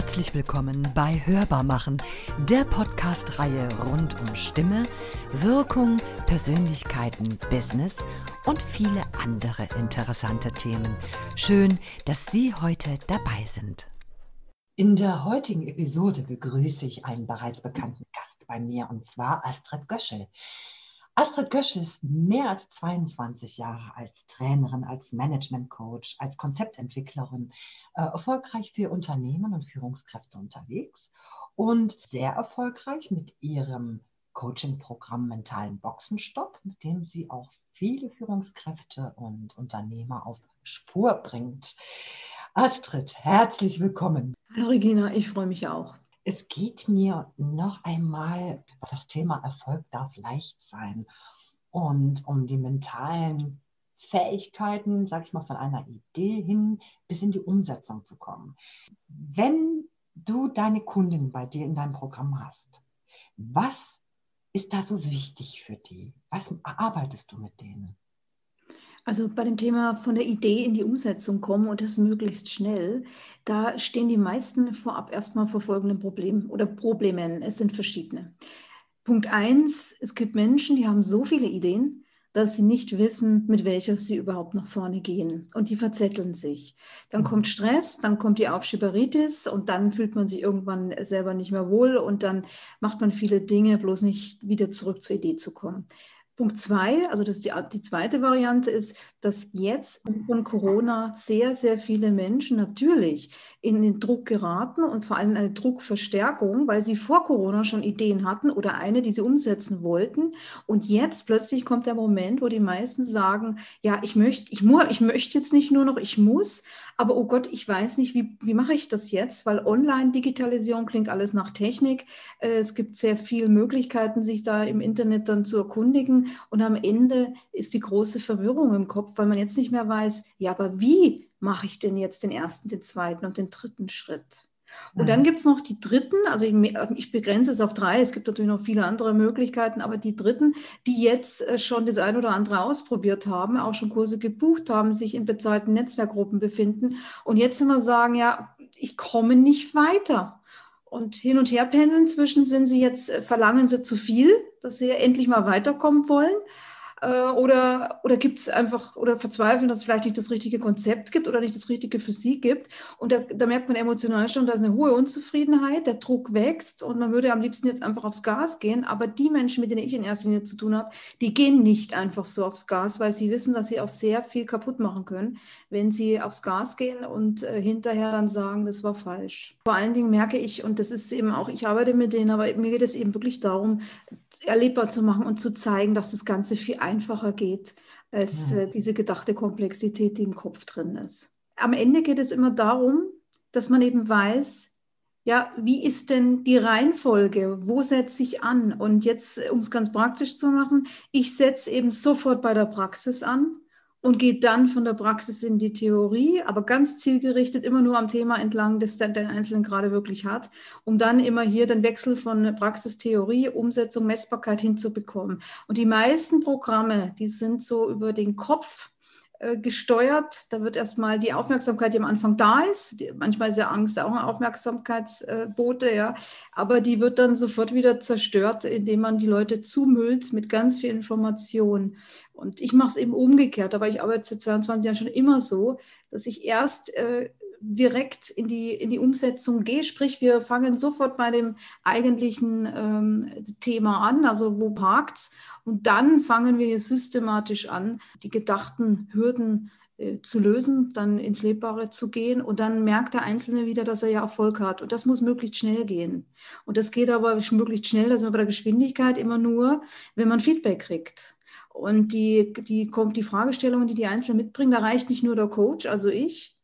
Herzlich willkommen bei Hörbar machen, der Podcast-Reihe rund um Stimme, Wirkung, Persönlichkeiten, Business und viele andere interessante Themen. Schön, dass Sie heute dabei sind. In der heutigen Episode begrüße ich einen bereits bekannten Gast bei mir und zwar Astrid Göschel. Astrid Göschel ist mehr als 22 Jahre als Trainerin, als Management-Coach, als Konzeptentwicklerin äh, erfolgreich für Unternehmen und Führungskräfte unterwegs und sehr erfolgreich mit ihrem Coaching-Programm Mentalen Boxenstopp, mit dem sie auch viele Führungskräfte und Unternehmer auf Spur bringt. Astrid, herzlich willkommen. Hallo Regina, ich freue mich auch. Es geht mir noch einmal, das Thema Erfolg darf leicht sein und um die mentalen Fähigkeiten, sag ich mal, von einer Idee hin bis in die Umsetzung zu kommen. Wenn du deine Kunden bei dir in deinem Programm hast, was ist da so wichtig für die? Was arbeitest du mit denen? Also bei dem Thema von der Idee in die Umsetzung kommen und das möglichst schnell, da stehen die meisten vorab erstmal vor folgendem Problem oder Problemen. Es sind verschiedene. Punkt eins, es gibt Menschen, die haben so viele Ideen, dass sie nicht wissen, mit welcher sie überhaupt nach vorne gehen. Und die verzetteln sich. Dann kommt Stress, dann kommt die Aufschieberitis und dann fühlt man sich irgendwann selber nicht mehr wohl und dann macht man viele Dinge, bloß nicht wieder zurück zur Idee zu kommen. Punkt zwei, also das die, die zweite Variante ist, dass jetzt von Corona sehr, sehr viele Menschen natürlich in den Druck geraten und vor allem eine Druckverstärkung, weil sie vor Corona schon Ideen hatten oder eine, die sie umsetzen wollten. Und jetzt plötzlich kommt der Moment, wo die meisten sagen, ja, ich möchte, ich, ich möchte jetzt nicht nur noch, ich muss, aber oh Gott, ich weiß nicht, wie, wie mache ich das jetzt? Weil Online-Digitalisierung klingt alles nach Technik. Äh, es gibt sehr viele Möglichkeiten, sich da im Internet dann zu erkundigen. Und am Ende ist die große Verwirrung im Kopf, weil man jetzt nicht mehr weiß, ja, aber wie mache ich denn jetzt den ersten, den zweiten und den dritten Schritt? Und dann mhm. gibt es noch die dritten, also ich, ich, begrenze es auf drei, es gibt natürlich noch viele andere Möglichkeiten, aber die dritten, die jetzt äh, schon das ein oder andere ausprobiert haben, auch schon Kurse gebucht haben, sich in bezahlten Netzwerkgruppen befinden und jetzt immer sagen, ja, ich komme nicht weiter. Und hin und her pendeln zwischen sind sie jetzt, äh, verlangen sie zu viel, dass sie endlich mal weiterkommen wollen. Äh, oder, oder gibt es einfach oder verzweifeln, dass es vielleicht nicht das richtige Konzept gibt oder nicht das Richtige für sie gibt. Und da, da merkt man emotional schon, da ist eine hohe Unzufriedenheit, der Druck wächst und man würde am liebsten jetzt einfach aufs Gas gehen. Aber die Menschen, mit denen ich in erster Linie zu tun habe, die gehen nicht einfach so aufs Gas, weil sie wissen, dass sie auch sehr viel kaputt machen können, wenn sie aufs Gas gehen und äh, hinterher dann sagen, das war falsch. Vor allen Dingen merke ich, und das ist eben auch, ich arbeite mit denen, aber mir geht es eben wirklich darum, erlebbar zu machen und zu zeigen, dass das Ganze viel einfacher geht als äh, diese gedachte Komplexität, die im Kopf drin ist. Am Ende geht es immer darum, dass man eben weiß, ja, wie ist denn die Reihenfolge? Wo setze ich an? Und jetzt, um es ganz praktisch zu machen, ich setze eben sofort bei der Praxis an und geht dann von der Praxis in die Theorie, aber ganz zielgerichtet immer nur am Thema entlang, das der, der Einzelne gerade wirklich hat, um dann immer hier den Wechsel von Praxis, Theorie, Umsetzung, Messbarkeit hinzubekommen. Und die meisten Programme, die sind so über den Kopf gesteuert. Da wird erstmal die Aufmerksamkeit, die am Anfang da ist, manchmal ist ja Angst auch ein Aufmerksamkeitsbote, ja, aber die wird dann sofort wieder zerstört, indem man die Leute zumüllt mit ganz viel Information. Und ich mache es eben umgekehrt, aber ich arbeite seit 22 Jahren schon immer so, dass ich erst äh, direkt in die, in die Umsetzung gehe. Sprich, wir fangen sofort bei dem eigentlichen ähm, Thema an, also wo parkt's? Und dann fangen wir systematisch an, die gedachten Hürden äh, zu lösen, dann ins Lebbare zu gehen und dann merkt der Einzelne wieder, dass er ja Erfolg hat. Und das muss möglichst schnell gehen. Und das geht aber möglichst schnell, das ist bei der Geschwindigkeit immer nur, wenn man Feedback kriegt. Und die, die, die Fragestellungen, die die Einzelnen mitbringen, da reicht nicht nur der Coach, also ich,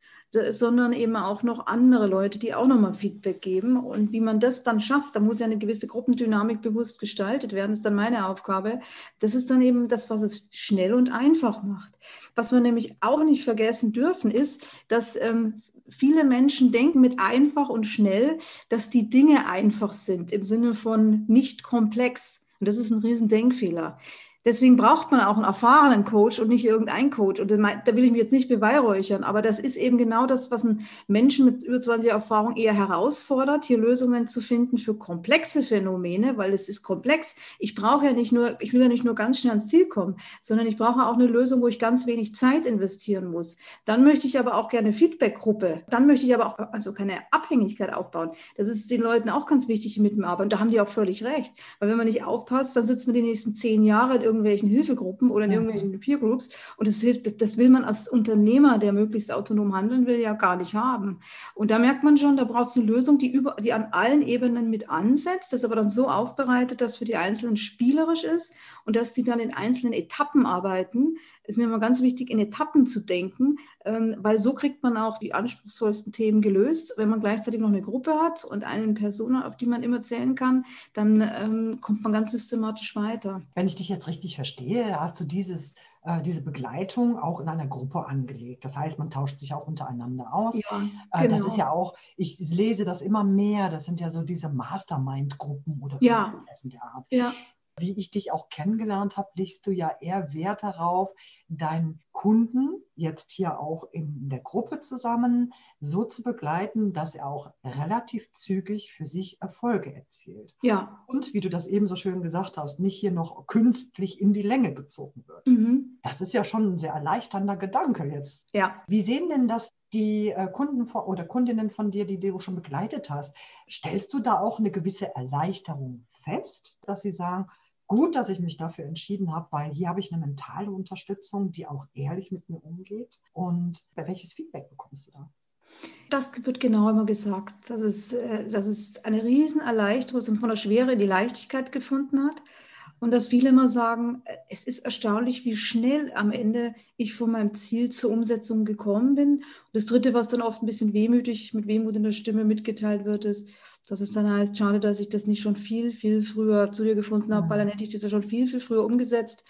sondern eben auch noch andere Leute, die auch nochmal Feedback geben. Und wie man das dann schafft, da muss ja eine gewisse Gruppendynamik bewusst gestaltet werden, ist dann meine Aufgabe. Das ist dann eben das, was es schnell und einfach macht. Was wir nämlich auch nicht vergessen dürfen, ist, dass ähm, viele Menschen denken mit einfach und schnell, dass die Dinge einfach sind, im Sinne von nicht komplex. Und das ist ein Riesendenkfehler. Deswegen braucht man auch einen erfahrenen Coach und nicht irgendeinen Coach. Und da will ich mich jetzt nicht beweihräuchern, aber das ist eben genau das, was einen Menschen mit über 20 Jahren Erfahrung eher herausfordert, hier Lösungen zu finden für komplexe Phänomene, weil es ist komplex. Ich brauche ja nicht nur, ich will ja nicht nur ganz schnell ans Ziel kommen, sondern ich brauche auch eine Lösung, wo ich ganz wenig Zeit investieren muss. Dann möchte ich aber auch gerne Feedbackgruppe. Dann möchte ich aber auch also keine Abhängigkeit aufbauen. Das ist den Leuten auch ganz wichtig, die mit mir arbeiten. Da haben die auch völlig recht. Weil wenn man nicht aufpasst, dann sitzt man die nächsten zehn Jahre in irgendwelchen Hilfegruppen oder in irgendwelchen Peer Groups. Und das hilft, das will man als Unternehmer, der möglichst autonom handeln will, ja gar nicht haben. Und da merkt man schon, da braucht es eine Lösung, die, über, die an allen Ebenen mit ansetzt, das aber dann so aufbereitet, dass für die Einzelnen spielerisch ist und dass die dann in einzelnen Etappen arbeiten. Ist mir immer ganz wichtig, in Etappen zu denken, ähm, weil so kriegt man auch die anspruchsvollsten Themen gelöst. Wenn man gleichzeitig noch eine Gruppe hat und eine Person, auf die man immer zählen kann, dann ähm, kommt man ganz systematisch weiter. Wenn ich dich jetzt richtig verstehe, hast du dieses äh, diese Begleitung auch in einer Gruppe angelegt. Das heißt, man tauscht sich auch untereinander aus. Ja, genau. Das ist ja auch, ich lese das immer mehr, das sind ja so diese Mastermind-Gruppen oder ja. der Art. Ja. Wie ich dich auch kennengelernt habe, legst du ja eher Wert darauf, deinen Kunden jetzt hier auch in der Gruppe zusammen so zu begleiten, dass er auch relativ zügig für sich Erfolge erzielt. Ja. Und wie du das eben so schön gesagt hast, nicht hier noch künstlich in die Länge gezogen wird. Mhm. Das ist ja schon ein sehr erleichternder Gedanke jetzt. Ja. Wie sehen denn das die äh, Kunden oder Kundinnen von dir, die du schon begleitet hast? Stellst du da auch eine gewisse Erleichterung fest, dass sie sagen, gut, dass ich mich dafür entschieden habe, weil hier habe ich eine mentale Unterstützung, die auch ehrlich mit mir umgeht. Und welches Feedback bekommst du da? Das wird genau immer gesagt, dass es, äh, dass es eine Riesenerleichterung von der Schwere in die Leichtigkeit gefunden hat. Und dass viele immer sagen, äh, es ist erstaunlich, wie schnell am Ende ich von meinem Ziel zur Umsetzung gekommen bin. Und das Dritte, was dann oft ein bisschen wehmütig, mit Wehmut in der Stimme mitgeteilt wird, ist, dass es dann heißt, schade, dass ich das nicht schon viel, viel früher zu dir gefunden habe, weil dann hätte ich das ja schon viel, viel früher umgesetzt.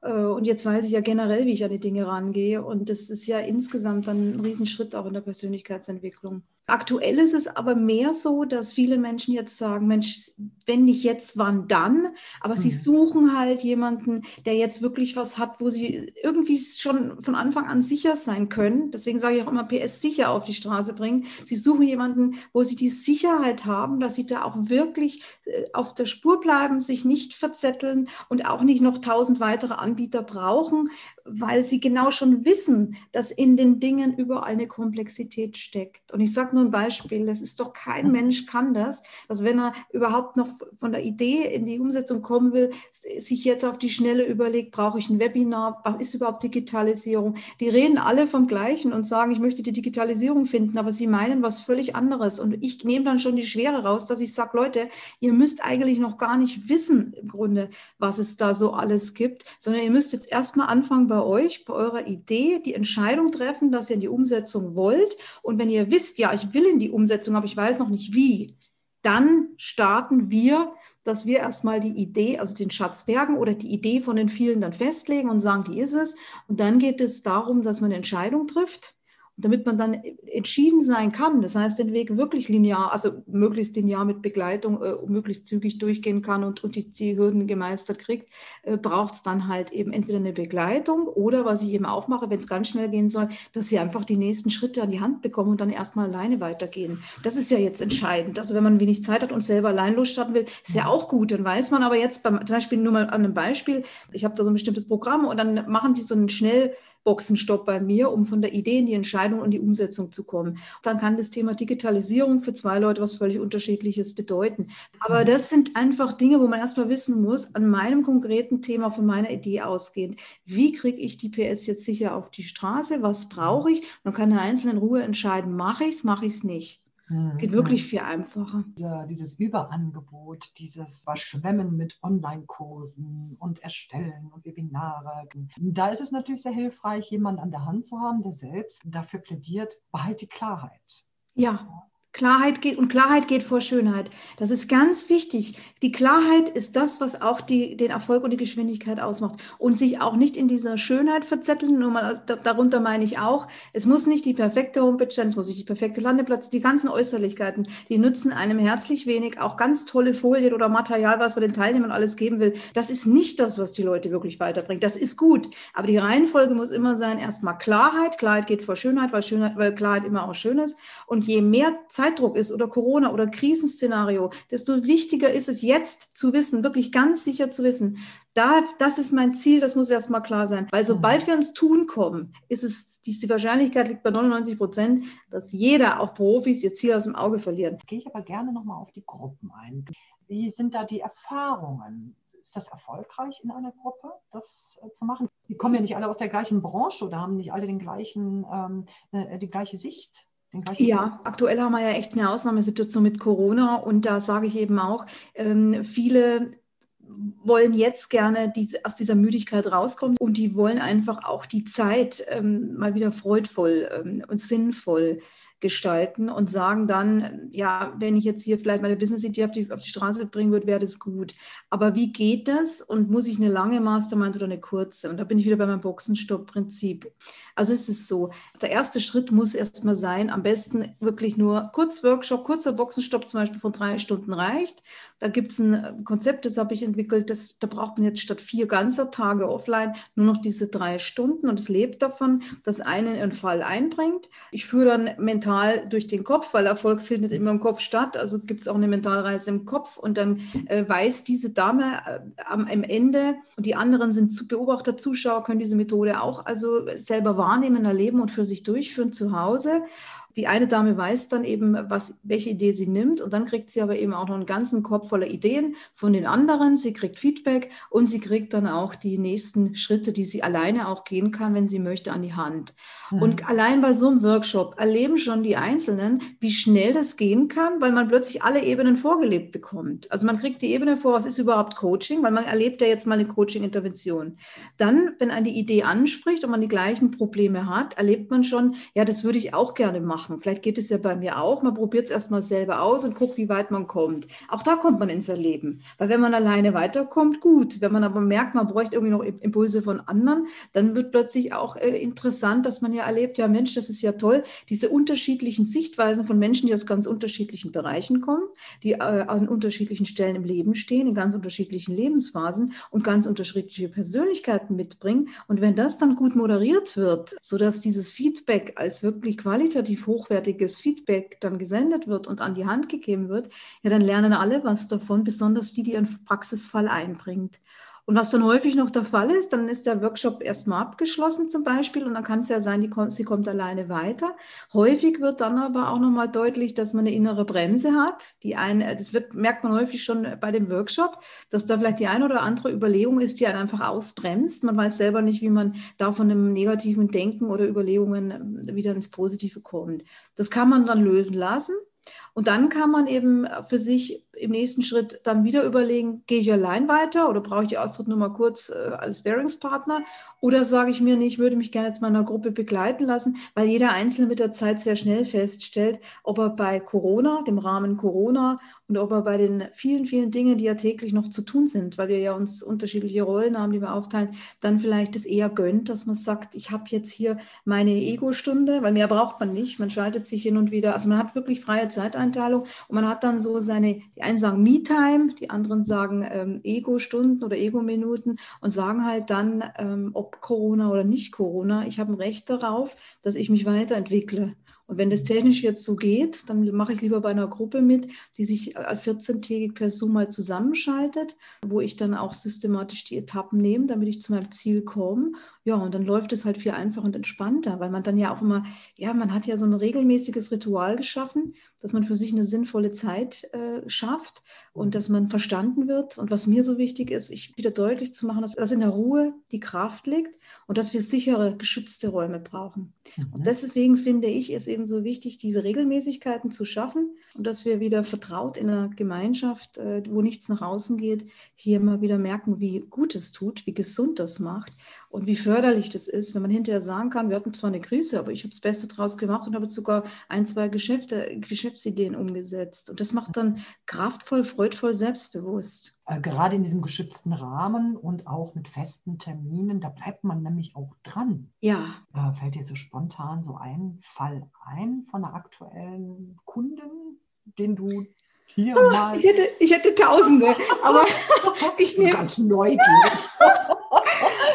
Äh, und jetzt weiß ich ja generell, wie ich an die Dinge rangehe. Und das ist ja insgesamt dann ein Riesenschritt auch in der Persönlichkeitsentwicklung. Aktuell ist es aber mehr so, dass viele Menschen jetzt sagen, Mensch, wenn nicht jetzt, wann dann? Aber mhm. sie suchen halt jemanden, der jetzt wirklich was hat, wo sie irgendwie schon von Anfang an sicher sein können. Deswegen sage ich auch immer, PS sicher auf die Straße bringen. Sie suchen jemanden, wo sie die Sicherheit haben, dass sie da auch wirklich äh, auf der Spur bleiben, sich nicht verzetteln und auch nicht noch tausend weitere Anbieter brauchen, weil sie genau schon wissen, dass in den Dingen überall eine Komplexität steckt. Und ich sage nur ein Beispiel, das ist doch kein Mensch kann das, dass wenn er überhaupt noch von der Idee in die Umsetzung kommen will, sich jetzt auf die Schnelle überlegt, brauche ich ein Webinar, was ist überhaupt Digitalisierung? Die reden alle vom Gleichen und sagen, ich möchte die Digitalisierung finden, aber sie meinen was völlig anderes. Und ich nehme dann schon die Schwere raus, dass ich sage, Leute, ihr müsst eigentlich noch gar nicht wissen im Grunde, was es da so alles gibt, sondern ihr müsst jetzt erstmal anfangen, bei euch, bei eurer Idee die Entscheidung treffen, dass ihr in die Umsetzung wollt. Und wenn ihr wisst, ja, ich will in die Umsetzung, aber ich weiß noch nicht wie, dann starten wir, dass wir erstmal die Idee, also den Schatz bergen oder die Idee von den vielen dann festlegen und sagen, die ist es. Und dann geht es darum, dass man eine Entscheidung trifft damit man dann entschieden sein kann, das heißt, den Weg wirklich linear, also möglichst linear mit Begleitung, äh, möglichst zügig durchgehen kann und, und die, die Hürden gemeistert kriegt, äh, braucht es dann halt eben entweder eine Begleitung oder, was ich eben auch mache, wenn es ganz schnell gehen soll, dass sie einfach die nächsten Schritte an die Hand bekommen und dann erstmal alleine weitergehen. Das ist ja jetzt entscheidend. Also wenn man wenig Zeit hat und selber allein losstarten will, ist ja auch gut. Dann weiß man aber jetzt beim, zum Beispiel nur mal an einem Beispiel, ich habe da so ein bestimmtes Programm und dann machen die so einen schnell Boxenstopp bei mir, um von der Idee in die Entscheidung und die Umsetzung zu kommen. Dann kann das Thema Digitalisierung für zwei Leute was völlig Unterschiedliches bedeuten. Aber mhm. das sind einfach Dinge, wo man erstmal wissen muss, an meinem konkreten Thema von meiner Idee ausgehend, wie kriege ich die PS jetzt sicher auf die Straße, was brauche ich? Man kann in einzelnen Ruhe entscheiden, mache ich es, mache ich es nicht. Mhm. Geht wirklich viel einfacher. dieses Überangebot, dieses Verschwemmen mit Online-Kursen und Erstellen und Webinare. Da ist es natürlich sehr hilfreich, jemanden an der Hand zu haben, der selbst dafür plädiert, behalt die Klarheit. Ja, Klarheit geht und Klarheit geht vor Schönheit. Das ist ganz wichtig. Die Klarheit ist das, was auch die, den Erfolg und die Geschwindigkeit ausmacht. Und sich auch nicht in dieser Schönheit verzetteln. Nur mal, darunter meine ich auch, es muss nicht die perfekte Homepage sein, es muss nicht die perfekte Landeplatz, die ganzen Äußerlichkeiten, die nützen einem herzlich wenig. Auch ganz tolle Folien oder Material, was man den Teilnehmern alles geben will. Das ist nicht das, was die Leute wirklich weiterbringt. Das ist gut. Aber die Reihenfolge muss immer sein, erstmal Klarheit. Klarheit geht vor Schönheit, weil, Schönheit, weil Klarheit immer auch schön ist. Und je mehr Zeit Zeitdruck ist oder Corona oder Krisenszenario, desto wichtiger ist es jetzt zu wissen, wirklich ganz sicher zu wissen, da, das ist mein Ziel, das muss erstmal klar sein. Weil sobald mhm. wir ins Tun kommen, ist es, die, die Wahrscheinlichkeit liegt bei 99 Prozent, dass jeder, auch Profis, ihr Ziel aus dem Auge verlieren. Gehe ich aber gerne nochmal auf die Gruppen ein. Wie sind da die Erfahrungen? Ist das erfolgreich in einer Gruppe, das äh, zu machen? Die kommen ja nicht alle aus der gleichen Branche oder haben nicht alle den gleichen, ähm, äh, die gleiche Sicht ja, aktuell haben wir ja echt eine Ausnahmesituation mit Corona und da sage ich eben auch, ähm, viele wollen jetzt gerne diese, aus dieser Müdigkeit rauskommen und die wollen einfach auch die Zeit ähm, mal wieder freudvoll ähm, und sinnvoll gestalten und sagen dann, ja, wenn ich jetzt hier vielleicht meine Business-Idee auf die, auf die Straße bringen würde, wäre das gut. Aber wie geht das und muss ich eine lange Mastermind oder eine kurze? Und da bin ich wieder bei meinem Boxenstopp-Prinzip. Also ist es so, der erste Schritt muss erstmal sein, am besten wirklich nur kurz Workshop, kurzer Boxenstopp zum Beispiel von drei Stunden reicht. Da gibt es ein Konzept, das habe ich entwickelt, das, da braucht man jetzt statt vier ganzer Tage offline nur noch diese drei Stunden und es lebt davon, dass einen einen Fall einbringt. Ich führe dann mental mental durch den Kopf, weil Erfolg findet immer im Kopf statt. Also gibt es auch eine Mentalreise im Kopf und dann äh, weiß diese Dame äh, am, am, Ende und die anderen sind Beobachter, Zuschauer, können diese Methode auch also selber wahrnehmen, erleben und für sich durchführen zu Hause die eine Dame weiß dann eben, was, welche Idee sie nimmt und dann kriegt sie aber eben auch noch einen ganzen Kopf voller Ideen von den anderen. Sie kriegt Feedback und sie kriegt dann auch die nächsten Schritte, die sie alleine auch gehen kann, wenn sie möchte, an die Hand. Mhm. Und allein bei so einem Workshop erleben schon die Einzelnen, wie schnell das gehen kann, weil man plötzlich alle Ebenen vorgelebt bekommt. Also man kriegt die Ebene vor, was ist überhaupt Coaching, weil man erlebt ja jetzt mal eine Coaching-Intervention. Dann, wenn eine Idee anspricht und man die gleichen Probleme hat, erlebt man schon, ja, das würde ich auch gerne machen machen. Vielleicht geht es ja bei mir auch. Man probiert es erstmal selber aus und guckt, wie weit man kommt. Auch da kommt man ins Erleben. Weil wenn man alleine weiterkommt, gut. Wenn man aber merkt, man bräuchte irgendwie noch Impulse von anderen, dann wird plötzlich auch äh, interessant, dass man ja erlebt, ja Mensch, das ist ja toll, diese unterschiedlichen Sichtweisen von Menschen, die aus ganz unterschiedlichen Bereichen kommen, die äh, an unterschiedlichen Stellen im Leben stehen, in ganz unterschiedlichen Lebensphasen und ganz unterschiedliche Persönlichkeiten mitbringen. Und wenn das dann gut moderiert wird, sodass dieses Feedback als wirklich qualitativ hoch hochwertiges Feedback dann gesendet wird und an die Hand gegeben wird, ja, dann lernen alle was davon, besonders die, die ihren Praxisfall einbringt. Und was dann häufig noch der Fall ist, dann ist der Workshop erstmal abgeschlossen zum Beispiel und dann kann es ja sein, kommt, sie kommt alleine weiter. Häufig wird dann aber auch nochmal deutlich, dass man eine innere Bremse hat. Die eine, das wird, merkt man häufig schon bei dem Workshop, dass da vielleicht die eine oder andere Überlegung ist, die einen einfach ausbremst. Man weiß selber nicht, wie man da von einem negativen Denken oder Überlegungen wieder ins Positive kommt. Das kann man dann lösen lassen. Und dann kann man eben für sich im nächsten Schritt dann wieder überlegen, gehe ich allein weiter oder brauche ich die Austritt nur mal kurz äh, als Bearingspartner? Oder sage ich mir nicht, ich würde mich gerne jetzt mal in einer Gruppe begleiten lassen, weil jeder Einzelne mit der Zeit sehr schnell feststellt, ob er bei Corona, dem Rahmen Corona und ob er bei den vielen, vielen Dingen, die ja täglich noch zu tun sind, weil wir ja uns unterschiedliche Rollen haben, die wir aufteilen, dann vielleicht es eher gönnt, dass man sagt, ich habe jetzt hier meine Ego-Stunde, weil mehr braucht man nicht, man schaltet sich hin und wieder, also man hat wirklich freie Zeiteinteilung und man hat dann so seine, einen sagen Me-Time, die anderen sagen ähm, Ego-Stunden oder Ego-Minuten und sagen halt dann, ähm, ob Corona oder nicht Corona, ich habe ein Recht darauf, dass ich mich weiterentwickle. Und wenn das technisch jetzt so geht, dann mache ich lieber bei einer Gruppe mit, die sich 14-tägig per Zoom mal zusammenschaltet, wo ich dann auch systematisch die Etappen nehme, damit ich zu meinem Ziel komme. Ja, und dann läuft es halt viel einfacher und entspannter, weil man dann ja auch immer, ja, man hat ja so ein regelmäßiges Ritual geschaffen, dass man für sich eine sinnvolle Zeit äh, schafft und dass man verstanden wird. Und was mir so wichtig ist, ich wieder deutlich zu machen, dass, dass in der Ruhe die Kraft liegt und dass wir sichere, geschützte Räume brauchen. Mhm. Und deswegen finde ich es eben so wichtig, diese Regelmäßigkeiten zu schaffen und dass wir wieder vertraut in einer Gemeinschaft, äh, wo nichts nach außen geht, hier mal wieder merken, wie gut es tut, wie gesund das macht und wie förderlich das ist, wenn man hinterher sagen kann, wir hatten zwar eine Krise, aber ich habe das Beste draus gemacht und habe sogar ein, zwei Geschäfte, Geschäftsideen umgesetzt. Und das macht dann kraftvoll, freudvoll, selbstbewusst. Äh, gerade in diesem geschützten Rahmen und auch mit festen Terminen, da bleibt man nämlich auch dran. Ja. Äh, fällt dir so spontan so ein Fall ein von einer aktuellen Kundin, den du hier ah, mal. Ich hätte, ich hätte Tausende, aber ich nehme. Ganz neugierig.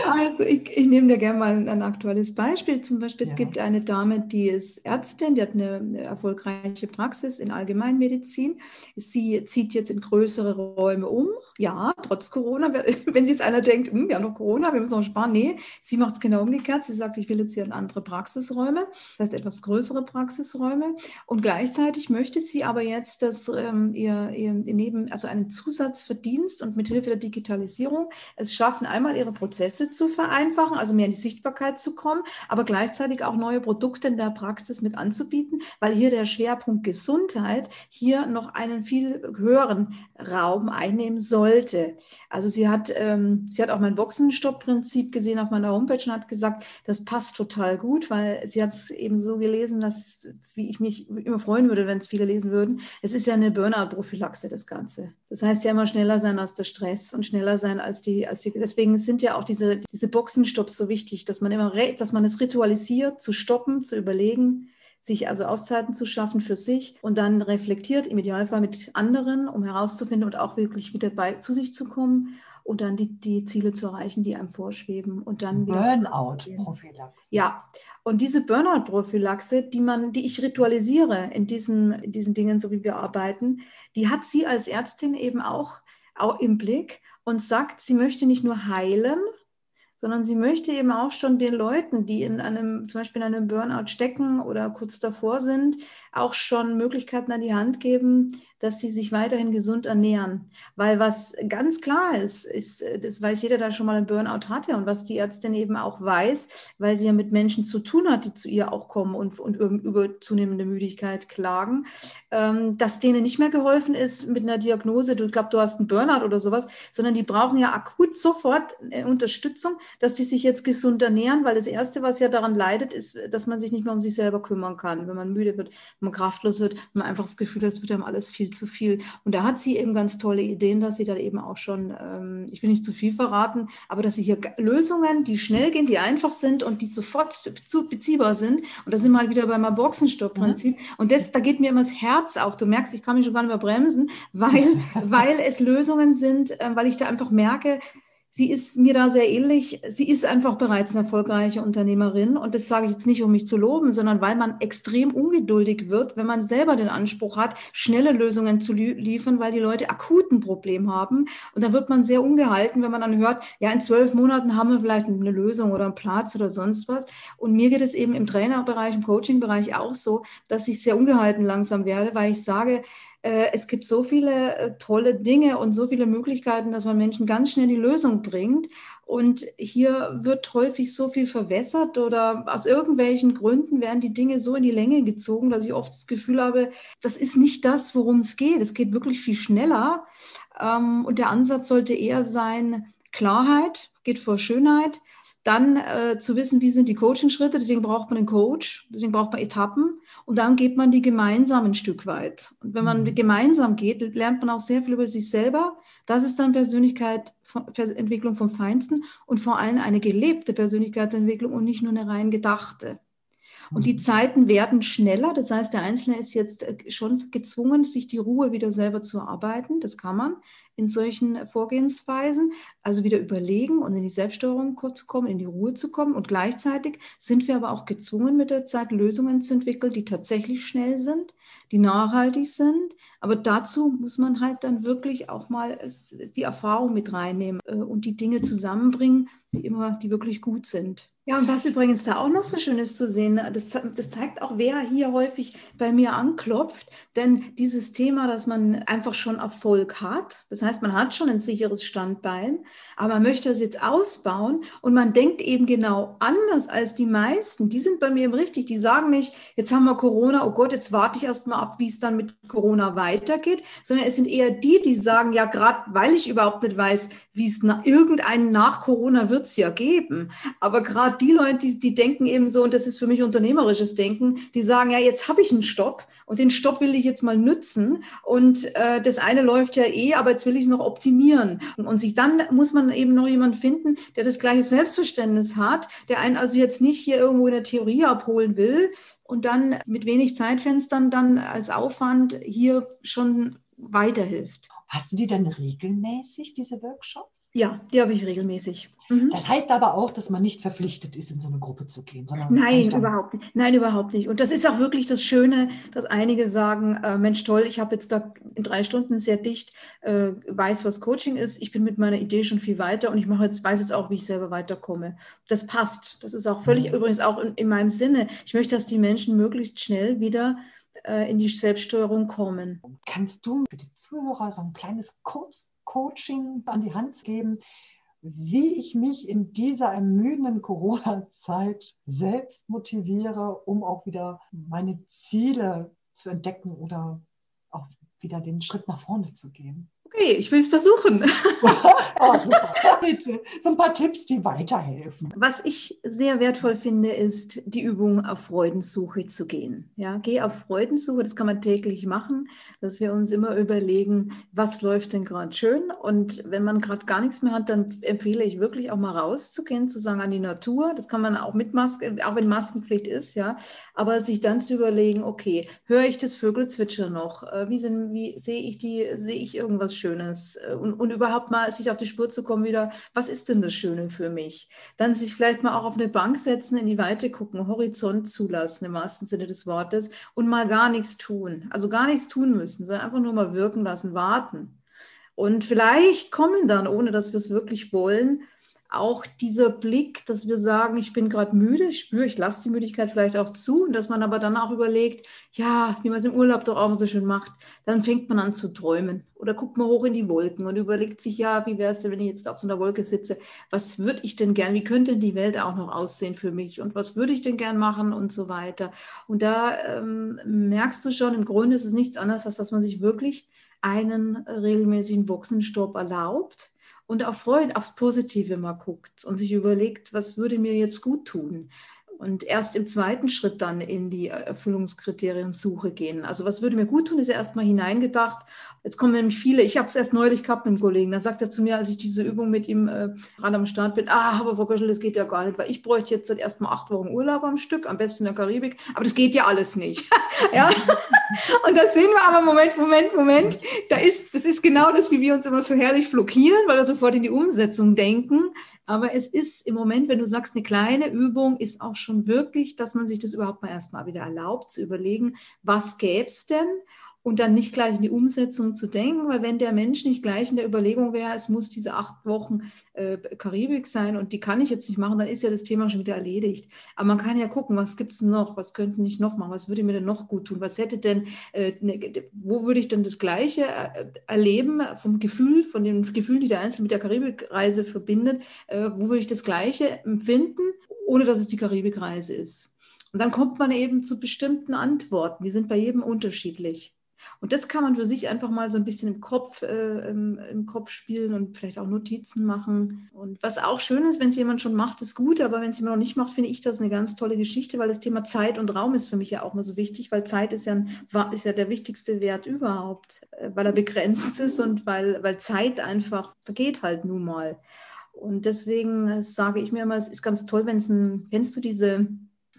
Also ich, ich nehme dir gerne mal ein aktuelles Beispiel. Zum Beispiel, es Ja. gibt eine Dame, die ist Ärztin, die hat eine, erfolgreiche Praxis in Allgemeinmedizin. Sie zieht jetzt in größere Räume um. Ja, trotz Corona. Wenn jetzt einer denkt, hm, wir haben noch Corona, wir müssen noch sparen. Nee, sie macht es genau umgekehrt. Sie sagt, ich will jetzt hier in andere Praxisräume, das heißt etwas größere Praxisräume. Und gleichzeitig möchte sie aber jetzt, dass ähm, ihr, ihr neben, also einen Zusatzverdienst und mit Hilfe der Digitalisierung es schaffen, einmal ihre Prozesse zu vereinfachen, also mehr in die Sichtbarkeit zu kommen, aber gleichzeitig auch neue Produkte in der Praxis mit anzubieten, weil hier der Schwerpunkt Gesundheit hier noch einen viel höheren Raum einnehmen sollte. Also sie hat, ähm, sie hat auch mein Boxenstopp-Prinzip gesehen auf meiner Homepage und hat gesagt, das passt total gut, weil sie hat es eben so gelesen, dass, wie ich mich immer freuen würde, wenn es viele lesen würden, es ist ja eine Burnout-Prophylaxe, das Ganze. Das heißt ja immer schneller sein als der Stress und schneller sein als die, als die deswegen sind ja auch diese, diese Boxenstopps so wichtig, dass man immer, dass man es ritualisiert, zu stoppen, zu überlegen, sich also Auszeiten zu schaffen für sich und dann reflektiert, im Idealfall mit anderen, um herauszufinden und auch wirklich wieder bei, zu sich zu kommen und dann die, die Ziele zu erreichen, die einem vorschweben und dann. Burnout-Prophylaxe. Ja, und diese Burnout-Prophylaxe, die man, die ich ritualisiere in diesen, in diesen Dingen, so wie wir arbeiten, die hat sie als Ärztin eben auch, auch im Blick und sagt, sie möchte nicht nur heilen, sondern sie möchte eben auch schon den Leuten, die in einem, zum Beispiel in einem Burnout stecken oder kurz davor sind, auch schon Möglichkeiten an die Hand geben, dass sie sich weiterhin gesund ernähren. Weil was ganz klar ist, ist, das weiß jeder, der schon mal einen Burnout hatte und was die Ärztin eben auch weiß, weil sie ja mit Menschen zu tun hat, die zu ihr auch kommen und, und über zunehmende Müdigkeit klagen, ähm, dass denen nicht mehr geholfen ist mit einer Diagnose, du glaubst, du hast einen Burnout oder sowas, sondern die brauchen ja akut sofort äh, Unterstützung, dass sie sich jetzt gesund ernähren, weil das Erste, was ja daran leidet, ist, dass man sich nicht mehr um sich selber kümmern kann, wenn man müde wird, wenn man kraftlos wird, wenn man einfach das Gefühl hat, es wird einem alles viel zu viel. Und da hat sie eben ganz tolle Ideen, dass sie da eben auch schon, ähm, ich will nicht zu viel verraten, aber dass sie hier Lösungen, die schnell gehen, die einfach sind und die sofort zu beziehbar sind. Und da sind wir halt wieder beim Boxenstopp-Prinzip. Mhm. Und das, da geht mir immer das Herz auf. Du merkst, ich kann mich schon gar nicht mehr bremsen, weil, weil es Lösungen sind, äh, weil ich da einfach merke, sie ist mir da sehr ähnlich. Sie ist einfach bereits eine erfolgreiche Unternehmerin. Und das sage ich jetzt nicht, um mich zu loben, sondern weil man extrem ungeduldig wird, wenn man selber den Anspruch hat, schnelle Lösungen zu liefern, weil die Leute akuten Problem haben. Und dann wird man sehr ungehalten, wenn man dann hört, ja, in zwölf Monaten haben wir vielleicht eine Lösung oder einen Platz oder sonst was. Und mir geht es eben im Trainerbereich, im Coachingbereich auch so, dass ich sehr ungehalten langsam werde, weil ich sage, es gibt so viele äh, tolle Dinge und so viele Möglichkeiten, dass man Menschen ganz schnell die Lösung bringt. Und hier wird häufig so viel verwässert oder aus irgendwelchen Gründen werden die Dinge so in die Länge gezogen, dass ich oft das Gefühl habe, das ist nicht das, worum es geht. Es geht wirklich viel schneller. Ähm, und der Ansatz sollte eher sein, Klarheit geht vor Schönheit. Dann äh, zu wissen, wie sind die Coaching-Schritte, deswegen braucht man einen Coach, deswegen braucht man Etappen und dann geht man die gemeinsam ein Stück weit. Und wenn man mhm. gemeinsam geht, lernt man auch sehr viel über sich selber. Das ist dann Persönlichkeit, Entwicklung vom Feinsten und vor allem eine gelebte Persönlichkeitsentwicklung und nicht nur eine rein gedachte. Und die mhm. Zeiten werden schneller. Das heißt, der Einzelne ist jetzt äh, schon gezwungen, sich die Ruhe wieder selber zu erarbeiten. Das kann man in solchen Vorgehensweisen. Also wieder überlegen und in die Selbststeuerung zu kommen, in die Ruhe zu kommen. Und gleichzeitig sind wir aber auch gezwungen, mit der Zeit Lösungen zu entwickeln, die tatsächlich schnell sind, die nachhaltig sind. Aber dazu muss man halt dann wirklich auch mal die Erfahrung mit reinnehmen äh, und die Dinge zusammenbringen, die immer, die wirklich gut sind. Ja, und was übrigens da auch noch so schön ist zu sehen, das, das zeigt auch, wer hier häufig bei mir anklopft. Denn dieses Thema, dass man einfach schon Erfolg hat, das heißt, man hat schon ein sicheres Standbein, aber man möchte es jetzt ausbauen und man denkt eben genau anders als die meisten. Die sind bei mir richtig, die sagen nicht, jetzt haben wir Corona, oh Gott, jetzt warte ich erst erstmal ab, wie es dann mit Corona weitergeht, sondern es sind eher die, die sagen, ja, gerade weil ich überhaupt nicht weiß, wie es na, irgendeinen nach Corona wird es ja geben. Aber gerade die Leute, die, die denken eben so, und das ist für mich unternehmerisches Denken, die sagen, ja, jetzt habe ich einen Stopp und den Stopp will ich jetzt mal nützen. Und äh, das eine läuft ja eh, aber jetzt will ich es noch optimieren. Und sich dann muss man eben noch jemanden finden, der das gleiche Selbstverständnis hat, der einen also jetzt nicht hier irgendwo in der Theorie abholen will und dann mit wenig Zeitfenstern dann als Aufwand hier schon weiterhilft. Hast du die dann regelmäßig, diese Workshops? Ja, die habe ich regelmäßig. Mhm. Das heißt aber auch, dass man nicht verpflichtet ist, in so eine Gruppe zu gehen. Nein, überhaupt nicht. Nein, überhaupt nicht. Und das ist auch wirklich das Schöne, dass einige sagen, äh, Mensch, toll, ich habe jetzt da in drei Stunden sehr dicht, äh, weiß, was Coaching ist. Ich bin mit meiner Idee schon viel weiter und ich mache jetzt, weiß jetzt auch, wie ich selber weiterkomme. Das passt. Das ist auch völlig mhm. übrigens auch in, in, meinem Sinne. Ich möchte, dass die Menschen möglichst schnell wieder äh, in die Selbststeuerung kommen. Kannst du für die Zuhörer so ein kleines Kurs Coaching an die Hand geben, wie ich mich in dieser ermüdenden Corona-Zeit selbst motiviere, um auch wieder meine Ziele zu entdecken oder auch wieder den Schritt nach vorne zu gehen. Okay, ich will es versuchen. oh, Bitte. So ein paar Tipps, die weiterhelfen. Was ich sehr wertvoll finde, ist die Übung auf Freudensuche zu gehen. Ja, geh auf Freudensuche, das kann man täglich machen, dass wir uns immer überlegen, was läuft denn gerade schön. Und wenn man gerade gar nichts mehr hat, dann empfehle ich wirklich auch mal rauszugehen, zu sagen an die Natur. Das kann man auch mit Maske, auch wenn Maskenpflicht ist, ja. Aber sich dann zu überlegen, okay, höre ich das Vögelzwitscher noch? Äh, wie, sind, wie sehe ich die, sehe ich irgendwas Schönes äh, und, und überhaupt mal sich auf die Spur zu kommen wieder, was ist denn das Schöne für mich? Dann sich vielleicht mal auch auf eine Bank setzen, in die Weite gucken, Horizont zulassen im wahrsten Sinne des Wortes und mal gar nichts tun. Also gar nichts tun müssen, sondern einfach nur mal wirken lassen, warten. Und vielleicht kommen dann, ohne dass wir es wirklich wollen, auch dieser Blick, dass wir sagen, ich bin gerade müde, ich spüre, ich lasse die Müdigkeit vielleicht auch zu. Und dass man aber dann auch überlegt, ja, wie man es im Urlaub doch auch so schön macht, dann fängt man an zu träumen. Oder guckt mal hoch in die Wolken und überlegt sich, ja, wie wäre es denn, wenn ich jetzt auf so einer Wolke sitze, was würde ich denn gern, wie könnte die Welt auch noch aussehen für mich? Und was würde ich denn gern machen? Und so weiter. Und da ähm, merkst du schon, im Grunde ist es nichts anderes, als dass man sich wirklich einen regelmäßigen Boxenstopp erlaubt und auf Freude, aufs Positive mal guckt und sich überlegt, was würde mir jetzt gut tun und erst im zweiten Schritt dann in die Erfüllungskriterien-Suche gehen. Also was würde mir gut tun, ist ja erstmal hineingedacht. Jetzt kommen nämlich viele, ich habe es erst neulich gehabt mit dem Kollegen, dann sagt er zu mir, als ich diese Übung mit ihm äh, gerade am Start bin, ah, aber Frau Göschel, das geht ja gar nicht, weil ich bräuchte jetzt seit erstmal acht Wochen Urlaub am Stück, am besten in der Karibik, aber das geht ja alles nicht. ja? Und da sehen wir aber, Moment, Moment, Moment, da ist, das ist genau das, wie wir uns immer so herrlich blockieren, weil wir sofort in die Umsetzung denken. Aber es ist im Moment, wenn du sagst, eine kleine Übung ist auch schon wirklich, dass man sich das überhaupt mal erstmal wieder erlaubt zu überlegen, was gäbe es denn? Und dann nicht gleich in die Umsetzung zu denken, weil wenn der Mensch nicht gleich in der Überlegung wäre, es muss diese acht Wochen äh, Karibik sein und die kann ich jetzt nicht machen, dann ist ja das Thema schon wieder erledigt. Aber man kann ja gucken, was gibt es noch, was könnten ich noch machen, was würde mir denn noch gut tun, was hätte denn, äh, ne, wo würde ich denn das Gleiche äh, erleben vom Gefühl, von den Gefühlen, die der Einzelne mit der Karibikreise verbindet, äh, wo würde ich das Gleiche empfinden, ohne dass es die Karibikreise ist. Und dann kommt man eben zu bestimmten Antworten, die sind bei jedem unterschiedlich. Und das kann man für sich einfach mal so ein bisschen im Kopf, äh, im, im, Kopf spielen und vielleicht auch Notizen machen. Und was auch schön ist, wenn es jemand schon macht, ist gut, aber wenn es jemand noch nicht macht, finde ich das eine ganz tolle Geschichte, weil das Thema Zeit und Raum ist für mich ja auch mal so wichtig, weil Zeit ist ja, ein, ist ja der wichtigste Wert überhaupt, äh, weil er begrenzt ist und weil, weil Zeit einfach vergeht halt nun mal. Und deswegen sage ich mir immer, es ist ganz toll, wenn es ein, kennst du diese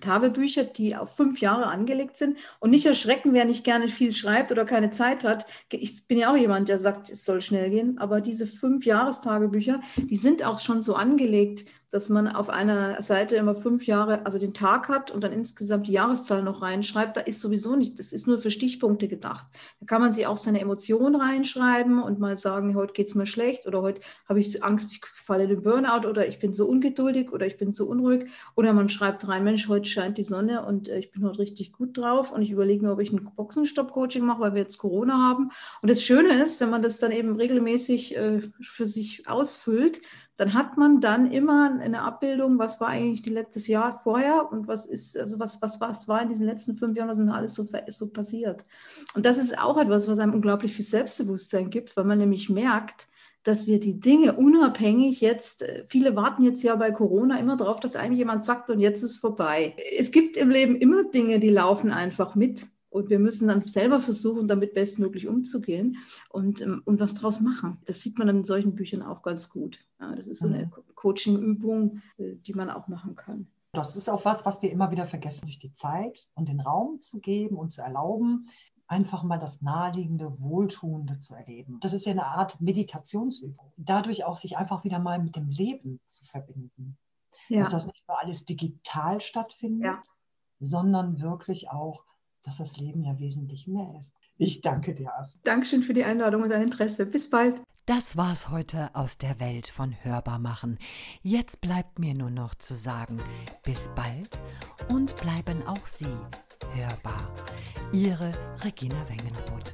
Tagebücher, die auf fünf Jahre angelegt sind. Und nicht erschrecken, wer nicht gerne viel schreibt oder keine Zeit hat. Ich bin ja auch jemand, der sagt, es soll schnell gehen. Aber diese fünf Jahrestagebücher, die sind auch schon so angelegt, dass man auf einer Seite immer fünf Jahre, also den Tag hat und dann insgesamt die Jahreszahl noch reinschreibt, da ist sowieso nicht, das ist nur für Stichpunkte gedacht. Da kann man sich auch seine Emotionen reinschreiben und mal sagen, heute geht es mir schlecht oder heute habe ich Angst, ich falle in den Burnout oder ich bin so ungeduldig oder ich bin so unruhig. Oder man schreibt rein, Mensch, heute scheint die Sonne und äh, ich bin heute richtig gut drauf und ich überlege mir, ob ich ein Boxenstopp-Coaching mache, weil wir jetzt Corona haben. Und das Schöne ist, wenn man das dann eben regelmäßig äh, für sich ausfüllt, dann hat man dann immer eine Abbildung, was war eigentlich die letztes Jahr vorher und was ist, also was, was, was war in diesen letzten fünf Jahren, was ist alles so, so passiert. Und das ist auch etwas, was einem unglaublich viel Selbstbewusstsein gibt, weil man nämlich merkt, dass wir die Dinge unabhängig jetzt, äh, viele warten jetzt ja bei Corona immer darauf, dass einem jemand sagt und jetzt ist vorbei. Es gibt im Leben immer Dinge, die laufen einfach mit. Und wir müssen dann selber versuchen, damit bestmöglich umzugehen und, ähm, und was draus machen. Das sieht man in solchen Büchern auch ganz gut. Ja, das ist so eine mhm. Coaching-Übung, äh, die man auch machen kann. Das ist auch was, was wir immer wieder vergessen, sich die Zeit und den Raum zu geben und zu erlauben, einfach mal das Naheliegende, Wohltuende zu erleben. Das ist ja eine Art Meditationsübung. Dadurch auch sich einfach wieder mal mit dem Leben zu verbinden. Ja. Dass das nicht nur alles digital stattfindet, ja. sondern wirklich auch, dass das Leben ja wesentlich mehr ist. Ich danke dir. Dankeschön für die Einladung und dein Interesse. Bis bald. Das war's heute aus der Welt von Hörbarmachen. Jetzt bleibt mir nur noch zu sagen, bis bald und bleiben auch Sie hörbar. Ihre Regina Wengenroth.